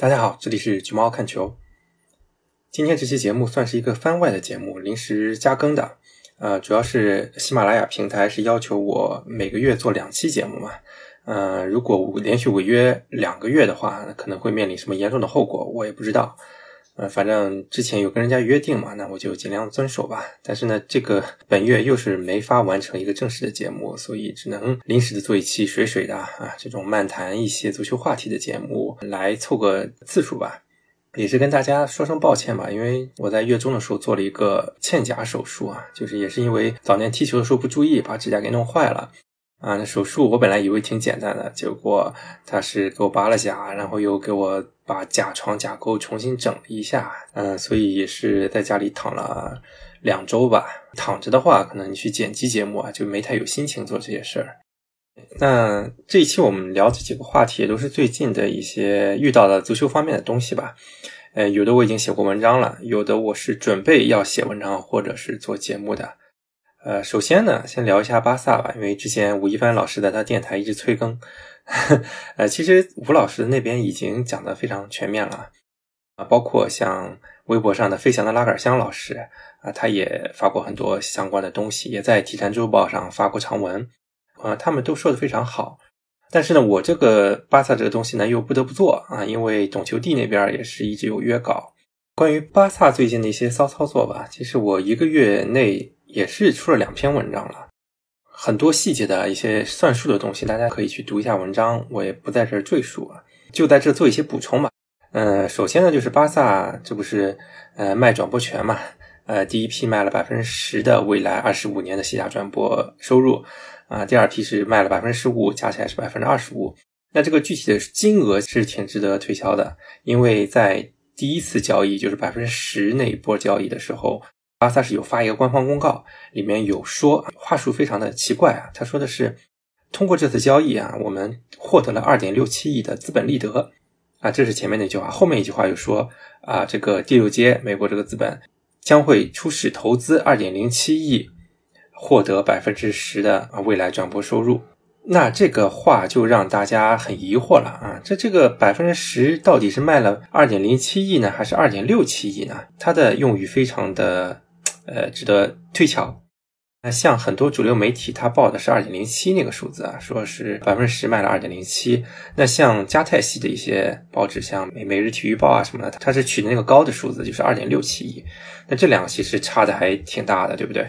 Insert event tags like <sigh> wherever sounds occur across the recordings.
大家好，这里是橘猫看球。今天这期节目算是一个番外的节目，临时加更的。呃，主要是喜马拉雅平台是要求我每个月做两期节目嘛。呃，如果连续违约两个月的话，可能会面临什么严重的后果，我也不知道。呃，反正之前有跟人家约定嘛，那我就尽量遵守吧。但是呢，这个本月又是没法完成一个正式的节目，所以只能临时的做一期水水的啊，这种漫谈一些足球话题的节目来凑个次数吧。也是跟大家说声抱歉吧，因为我在月中的时候做了一个嵌甲手术啊，就是也是因为早年踢球的时候不注意，把指甲给弄坏了。啊，那手术我本来以为挺简单的，结果他是给我拔了甲，然后又给我把甲床甲沟重新整了一下，嗯，所以也是在家里躺了两周吧。躺着的话，可能你去剪辑节目啊，就没太有心情做这些事儿。那这一期我们聊这几个话题，也都是最近的一些遇到的足球方面的东西吧。呃，有的我已经写过文章了，有的我是准备要写文章或者是做节目的。呃，首先呢，先聊一下巴萨吧，因为之前吴亦凡老师在他电台一直催更，<laughs> 呃，其实吴老师那边已经讲的非常全面了啊，包括像微博上的飞翔的拉杆箱老师啊，他也发过很多相关的东西，也在体坛周报上发过长文啊，他们都说的非常好。但是呢，我这个巴萨这个东西呢，又不得不做啊，因为懂球帝那边也是一直有约稿，关于巴萨最近的一些骚操作吧，其实我一个月内。也是出了两篇文章了，很多细节的一些算术的东西，大家可以去读一下文章，我也不在这赘述啊，就在这做一些补充吧。嗯，首先呢，就是巴萨这不是呃卖转播权嘛，呃第一批卖了百分之十的未来二十五年的西甲转播收入啊，第二批是卖了百分之十五，加起来是百分之二十五。那这个具体的金额是挺值得推敲的，因为在第一次交易就是百分之十那一波交易的时候。巴萨是有发一个官方公告，里面有说话术非常的奇怪啊。他说的是，通过这次交易啊，我们获得了二点六七亿的资本利得啊，这是前面那句话。后面一句话又说啊，这个第六阶美国这个资本将会出使投资二点零七亿，获得百分之十的未来转播收入。那这个话就让大家很疑惑了啊，这这个百分之十到底是卖了二点零七亿呢，还是二点六七亿呢？它的用语非常的。呃，值得推敲。那像很多主流媒体，它报的是二点零七那个数字啊，说是百分之十卖了二点零七。那像加泰系的一些报纸，像每每日体育报啊什么的，它是取的那个高的数字，就是二点六七亿。那这两个其实差的还挺大的，对不对？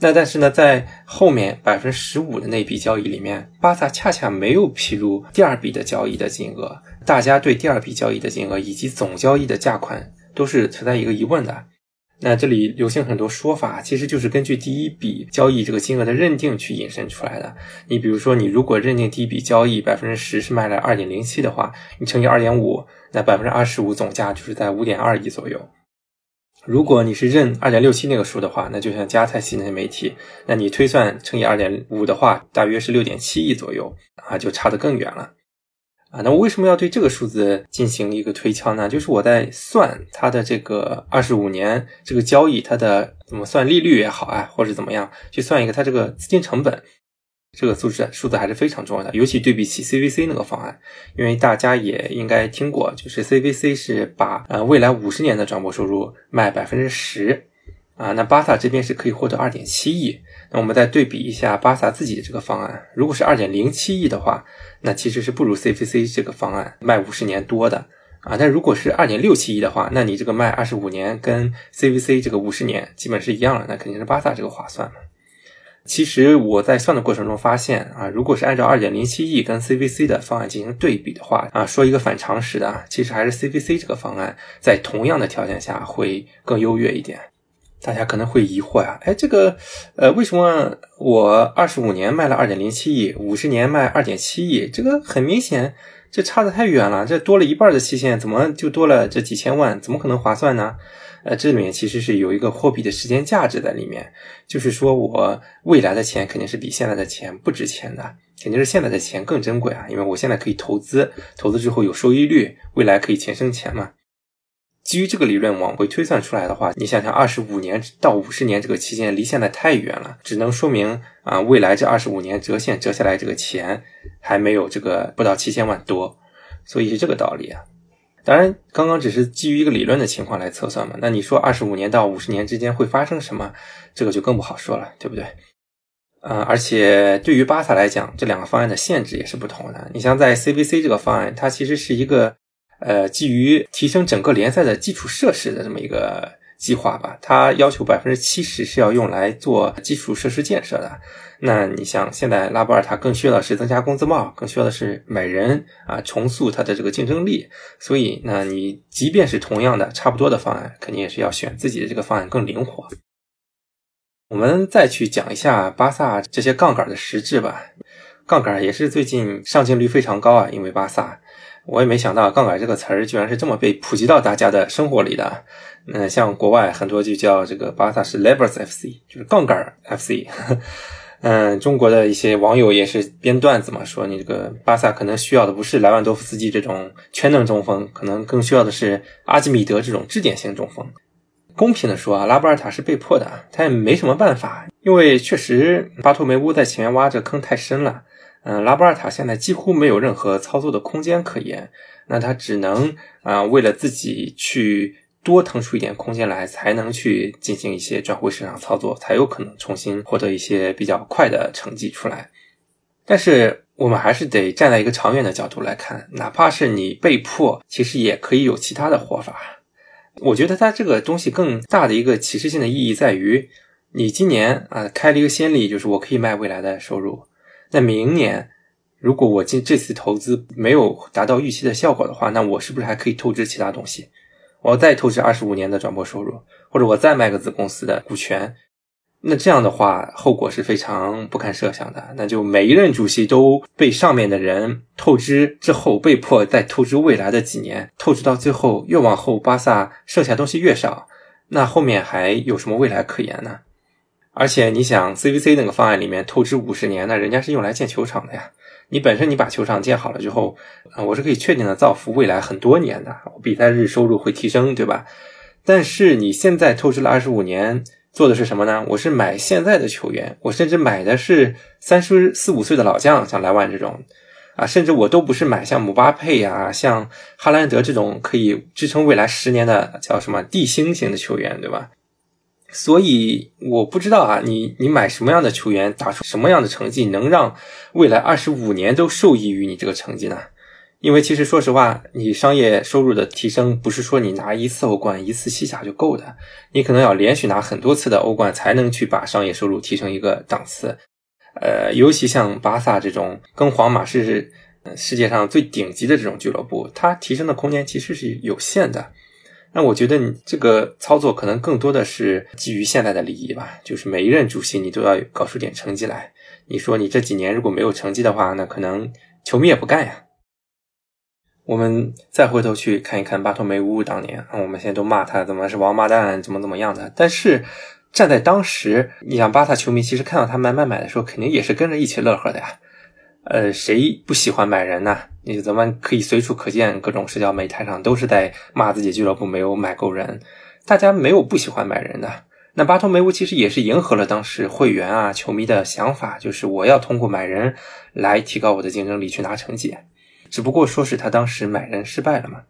那但是呢，在后面百分之十五的那笔交易里面，巴萨恰恰没有披露第二笔的交易的金额，大家对第二笔交易的金额以及总交易的价款都是存在一个疑问的。那这里流行很多说法，其实就是根据第一笔交易这个金额的认定去引申出来的。你比如说，你如果认定第一笔交易百分之十是卖了二点零七的话，你乘以二点五，那百分之二十五总价就是在五点二亿左右。如果你是认二点六七那个数的话，那就像加泰系那些媒体，那你推算乘以二点五的话，大约是六点七亿左右啊，就差得更远了。那我为什么要对这个数字进行一个推敲呢？就是我在算它的这个二十五年这个交易，它的怎么算利率也好啊，或者怎么样去算一个它这个资金成本，这个数字数字还是非常重要的。尤其对比起 CVC 那个方案，因为大家也应该听过，就是 CVC 是把呃未来五十年的转播收入卖百分之十，啊，那巴萨这边是可以获得二点七亿。那我们再对比一下巴萨自己的这个方案，如果是二点零七亿的话，那其实是不如 CVC 这个方案卖五十年多的啊。但如果是二点六七亿的话，那你这个卖二十五年跟 CVC 这个五十年基本是一样的，那肯定是巴萨这个划算嘛。其实我在算的过程中发现啊，如果是按照二点零七亿跟 CVC 的方案进行对比的话啊，说一个反常识的啊，其实还是 CVC 这个方案在同样的条件下会更优越一点。大家可能会疑惑呀，哎，这个，呃，为什么我二十五年卖了二点零七亿，五十年卖二点七亿？这个很明显，这差的太远了，这多了一半的期限，怎么就多了这几千万？怎么可能划算呢？呃，这里面其实是有一个货币的时间价值在里面，就是说我未来的钱肯定是比现在的钱不值钱的，肯定是现在的钱更珍贵啊，因为我现在可以投资，投资之后有收益率，未来可以钱生钱嘛。基于这个理论往回推算出来的话，你想想，二十五年到五十年这个期间离现在太远了，只能说明啊，未来这二十五年折现折下来这个钱还没有这个不到七千万多，所以是这个道理啊。当然，刚刚只是基于一个理论的情况来测算嘛。那你说二十五年到五十年之间会发生什么，这个就更不好说了，对不对？呃，而且对于巴萨来讲，这两个方案的限制也是不同的。你像在 CVC 这个方案，它其实是一个呃基于提升整个联赛的基础设施的这么一个计划吧，它要求百分之七十是要用来做基础设施建设的。那你像现在拉波尔塔更需要的是增加工资帽，更需要的是买人啊，重塑它的这个竞争力。所以，那你即便是同样的差不多的方案，肯定也是要选自己的这个方案更灵活。我们再去讲一下巴萨这些杠杆的实质吧。杠杆也是最近上镜率非常高啊，因为巴萨，我也没想到杠杆这个词儿居然是这么被普及到大家的生活里的。嗯，像国外很多就叫这个巴萨是 Levers FC，就是杠杆 FC。<laughs> 嗯，中国的一些网友也是编段子嘛，说你这个巴萨可能需要的不是莱万多夫斯基这种全能中锋，可能更需要的是阿基米德这种支点型中锋。公平的说啊，拉波尔塔是被迫的，他也没什么办法，因为确实巴托梅乌在前面挖这坑太深了。嗯，拉波尔塔现在几乎没有任何操作的空间可言，那他只能啊为了自己去。多腾出一点空间来，才能去进行一些转会市场操作，才有可能重新获得一些比较快的成绩出来。但是我们还是得站在一个长远的角度来看，哪怕是你被迫，其实也可以有其他的活法。我觉得它这个东西更大的一个启示性的意义在于，你今年啊开了一个先例，就是我可以卖未来的收入。那明年如果我今这次投资没有达到预期的效果的话，那我是不是还可以透支其他东西？我要再透支二十五年的转播收入，或者我再卖个子公司的股权，那这样的话后果是非常不堪设想的。那就每一任主席都被上面的人透支之后，被迫再透支未来的几年，透支到最后越往后，巴萨剩下东西越少，那后面还有什么未来可言呢？而且你想，CVC 那个方案里面透支五十年，那人家是用来建球场的呀。你本身你把球场建好了之后，啊，我是可以确定的造福未来很多年的，比赛日收入会提升，对吧？但是你现在透支了二十五年，做的是什么呢？我是买现在的球员，我甚至买的是三十四五岁的老将，像莱万这种，啊，甚至我都不是买像姆巴佩呀、像哈兰德这种可以支撑未来十年的叫什么地星型的球员，对吧？所以我不知道啊，你你买什么样的球员，打出什么样的成绩，能让未来二十五年都受益于你这个成绩呢？因为其实说实话，你商业收入的提升不是说你拿一次欧冠、一次西甲就够的，你可能要连续拿很多次的欧冠，才能去把商业收入提升一个档次。呃，尤其像巴萨这种跟皇马是世界上最顶级的这种俱乐部，它提升的空间其实是有限的。那我觉得你这个操作可能更多的是基于现在的利益吧，就是每一任主席你都要搞出点成绩来。你说你这几年如果没有成绩的话，那可能球迷也不干呀。我们再回头去看一看巴托梅乌当年，我们现在都骂他怎么是王八蛋，怎么怎么样的。但是站在当时，你想巴萨球迷其实看到他买买买的时候，肯定也是跟着一起乐呵的呀。呃，谁不喜欢买人呢？你咱们可以随处可见，各种社交媒体上都是在骂自己俱乐部没有买够人。大家没有不喜欢买人的。那巴托梅乌其实也是迎合了当时会员啊、球迷的想法，就是我要通过买人来提高我的竞争力，去拿成绩。只不过说是他当时买人失败了嘛。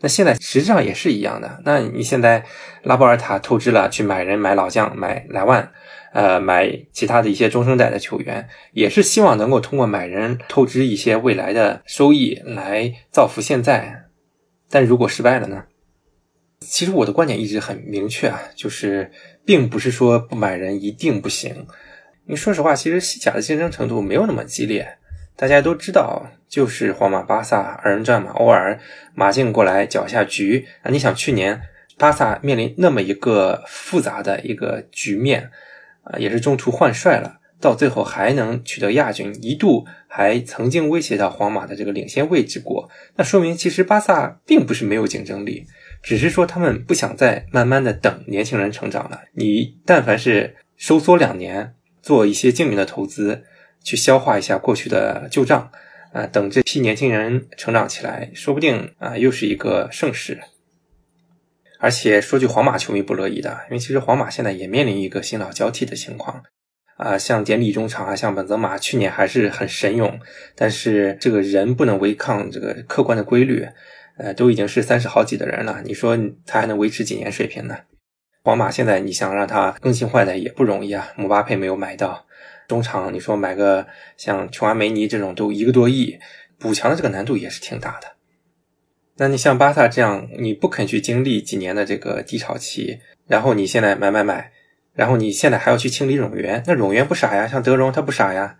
那现在实际上也是一样的。那你现在拉波尔塔透支了，去买人、买老将、买莱万。呃，买其他的一些中生代的球员，也是希望能够通过买人透支一些未来的收益来造福现在。但如果失败了呢？其实我的观点一直很明确啊，就是并不是说不买人一定不行。你说实话，其实西甲的竞争程度没有那么激烈。大家都知道，就是皇马、巴萨二人转嘛，偶尔马竞过来搅下局啊。你想去年巴萨面临那么一个复杂的一个局面。啊，也是中途换帅了，到最后还能取得亚军，一度还曾经威胁到皇马的这个领先位置过。那说明其实巴萨并不是没有竞争力，只是说他们不想再慢慢的等年轻人成长了。你但凡是收缩两年，做一些精明的投资，去消化一下过去的旧账，啊，等这批年轻人成长起来，说不定啊又是一个盛世。而且说句皇马球迷不乐意的，因为其实皇马现在也面临一个新老交替的情况，啊，像典礼中场啊，像本泽马去年还是很神勇，但是这个人不能违抗这个客观的规律，呃，都已经是三十好几的人了，你说他还能维持几年水平呢？皇马现在你想让他更新换代也不容易啊，姆巴佩没有买到，中场你说买个像琼阿梅尼这种都一个多亿，补强的这个难度也是挺大的。那你像巴萨这样，你不肯去经历几年的这个低潮期，然后你现在买买买，然后你现在还要去清理冗员，那冗员不傻呀，像德容他不傻呀，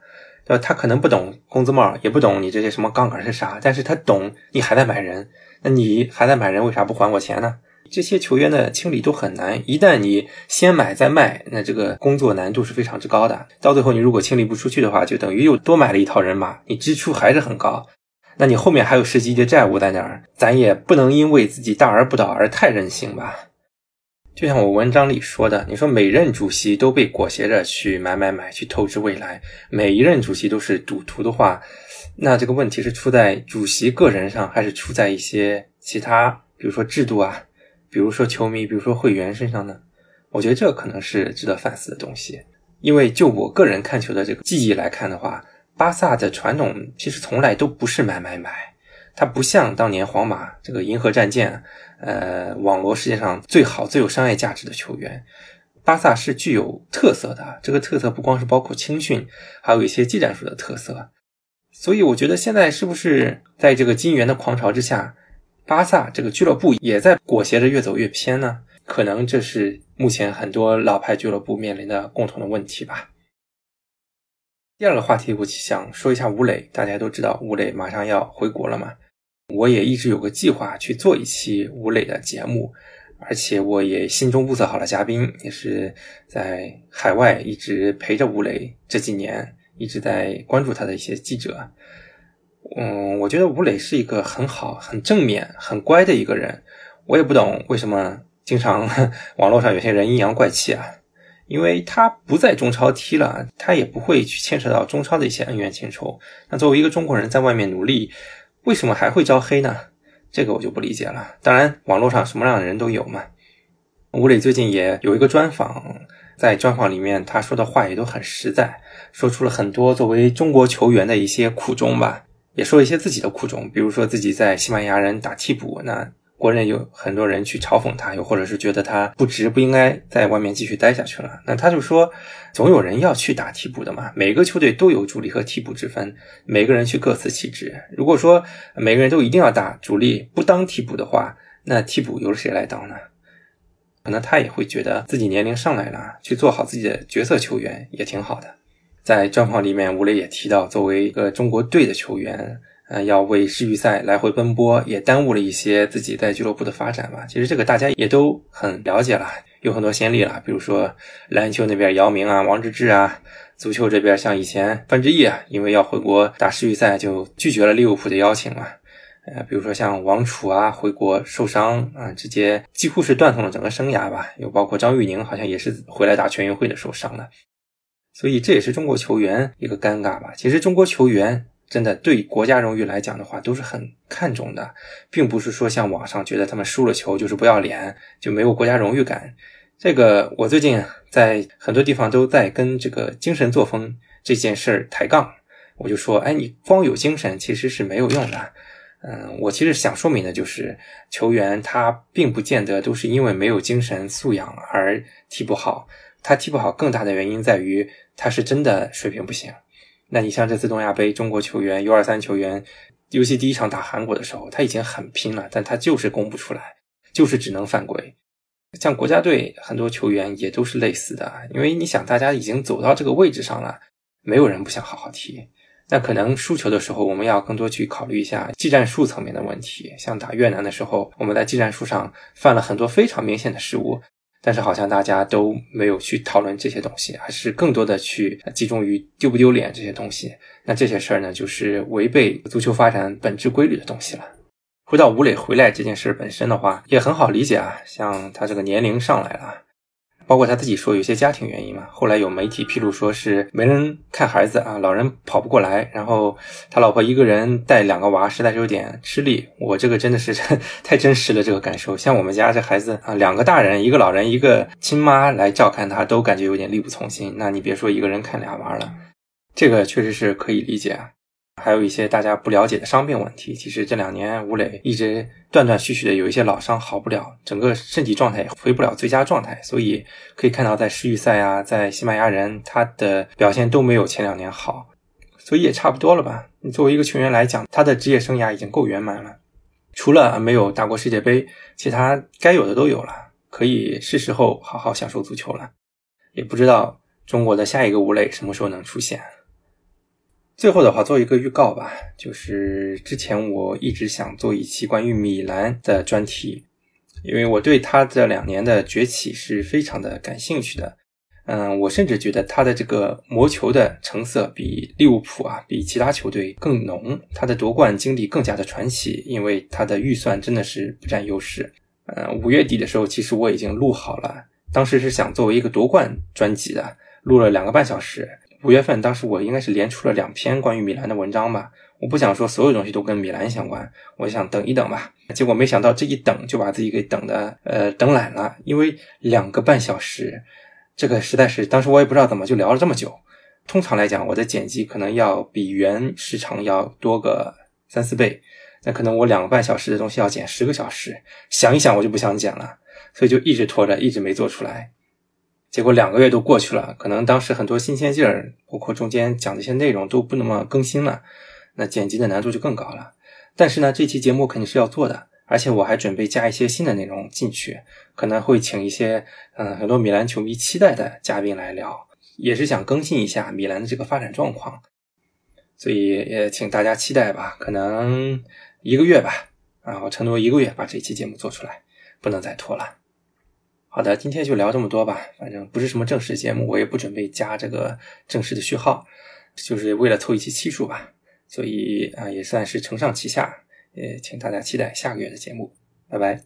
对吧？他可能不懂工资帽，也不懂你这些什么杠杆是啥，但是他懂你还在买人，那你还在买人，为啥不还我钱呢？这些球员的清理都很难，一旦你先买再卖，那这个工作难度是非常之高的。到最后，你如果清理不出去的话，就等于又多买了一套人马，你支出还是很高。那你后面还有十几亿的债务在那儿，咱也不能因为自己大而不倒而太任性吧？就像我文章里说的，你说每任主席都被裹挟着去买买买，去透支未来，每一任主席都是赌徒的话，那这个问题是出在主席个人上，还是出在一些其他，比如说制度啊？比如说球迷，比如说会员身上呢，我觉得这可能是值得反思的东西。因为就我个人看球的这个记忆来看的话，巴萨的传统其实从来都不是买买买，它不像当年皇马这个银河战舰，呃，网罗世界上最好最有商业价值的球员。巴萨是具有特色的，这个特色不光是包括青训，还有一些技战术的特色。所以我觉得现在是不是在这个金元的狂潮之下？巴萨这个俱乐部也在裹挟着越走越偏呢，可能这是目前很多老牌俱乐部面临的共同的问题吧。第二个话题，我想说一下吴磊，大家都知道吴磊马上要回国了嘛，我也一直有个计划去做一期吴磊的节目，而且我也心中物色好了嘉宾，也是在海外一直陪着吴磊这几年，一直在关注他的一些记者。嗯，我觉得吴磊是一个很好、很正面、很乖的一个人。我也不懂为什么经常 <laughs> 网络上有些人阴阳怪气啊，因为他不在中超踢了，他也不会去牵扯到中超的一些恩怨情仇。那作为一个中国人在外面努力，为什么还会招黑呢？这个我就不理解了。当然，网络上什么样的人都有嘛。吴磊最近也有一个专访，在专访里面他说的话也都很实在，说出了很多作为中国球员的一些苦衷吧。也说一些自己的苦衷，比如说自己在西班牙人打替补，那国内有很多人去嘲讽他，又或者是觉得他不值，不应该在外面继续待下去了。那他就说，总有人要去打替补的嘛，每个球队都有主力和替补之分，每个人去各司其职。如果说每个人都一定要打主力，不当替补的话，那替补由谁来当呢？可能他也会觉得自己年龄上来了，去做好自己的角色球员也挺好的。在专访里面，吴磊也提到，作为一个中国队的球员，呃，要为世预赛来回奔波，也耽误了一些自己在俱乐部的发展吧。其实这个大家也都很了解了，有很多先例了，比如说篮球那边姚明啊、王治郅啊，足球这边像以前范志毅啊，因为要回国打世预赛，就拒绝了利物浦的邀请嘛。呃，比如说像王楚啊，回国受伤啊，直接几乎是断送了整个生涯吧。又包括张玉宁，好像也是回来打全运会的受伤了。所以这也是中国球员一个尴尬吧。其实中国球员真的对国家荣誉来讲的话，都是很看重的，并不是说像网上觉得他们输了球就是不要脸，就没有国家荣誉感。这个我最近在很多地方都在跟这个精神作风这件事儿抬杠。我就说，哎，你光有精神其实是没有用的。嗯，我其实想说明的就是，球员他并不见得都是因为没有精神素养而踢不好，他踢不好更大的原因在于。他是真的水平不行，那你像这次东亚杯，中国球员 U 二三球员，尤其第一场打韩国的时候，他已经很拼了，但他就是攻不出来，就是只能犯规。像国家队很多球员也都是类似的，因为你想，大家已经走到这个位置上了，没有人不想好好踢。那可能输球的时候，我们要更多去考虑一下技战术层面的问题。像打越南的时候，我们在技战术上犯了很多非常明显的失误。但是好像大家都没有去讨论这些东西，还是更多的去集中于丢不丢脸这些东西。那这些事儿呢，就是违背足球发展本质规律的东西了。回到吴磊回来这件事本身的话，也很好理解啊，像他这个年龄上来了。包括他自己说有些家庭原因嘛，后来有媒体披露说是没人看孩子啊，老人跑不过来，然后他老婆一个人带两个娃，实在是有点吃力。我这个真的是太真实了，这个感受。像我们家这孩子啊，两个大人，一个老人，一个亲妈来照看他，都感觉有点力不从心。那你别说一个人看俩娃了，这个确实是可以理解啊。还有一些大家不了解的伤病问题。其实这两年吴磊一直断断续续的有一些老伤好不了，整个身体状态也回不了最佳状态，所以可以看到在世预赛啊，在西班牙人他的表现都没有前两年好，所以也差不多了吧。你作为一个球员来讲，他的职业生涯已经够圆满了，除了没有打过世界杯，其他该有的都有了，可以是时候好好享受足球了。也不知道中国的下一个吴磊什么时候能出现。最后的话，做一个预告吧，就是之前我一直想做一期关于米兰的专题，因为我对他这两年的崛起是非常的感兴趣的。嗯，我甚至觉得他的这个魔球的成色比利物浦啊，比其他球队更浓，他的夺冠经历更加的传奇，因为他的预算真的是不占优势。嗯，五月底的时候，其实我已经录好了，当时是想作为一个夺冠专辑的，录了两个半小时。五月份，当时我应该是连出了两篇关于米兰的文章吧。我不想说所有东西都跟米兰相关，我想等一等吧。结果没想到这一等就把自己给等的呃等懒了，因为两个半小时，这个实在是当时我也不知道怎么就聊了这么久。通常来讲，我的剪辑可能要比原时长要多个三四倍，那可能我两个半小时的东西要剪十个小时，想一想我就不想剪了，所以就一直拖着，一直没做出来。结果两个月都过去了，可能当时很多新鲜劲儿，包括中间讲的一些内容都不那么更新了，那剪辑的难度就更高了。但是呢，这期节目肯定是要做的，而且我还准备加一些新的内容进去，可能会请一些嗯很多米兰球迷期待的嘉宾来聊，也是想更新一下米兰的这个发展状况。所以也请大家期待吧，可能一个月吧，啊，我承诺一个月把这期节目做出来，不能再拖了。好的，今天就聊这么多吧。反正不是什么正式节目，我也不准备加这个正式的序号，就是为了凑一期期数吧。所以啊，也算是承上启下。也请大家期待下个月的节目。拜拜。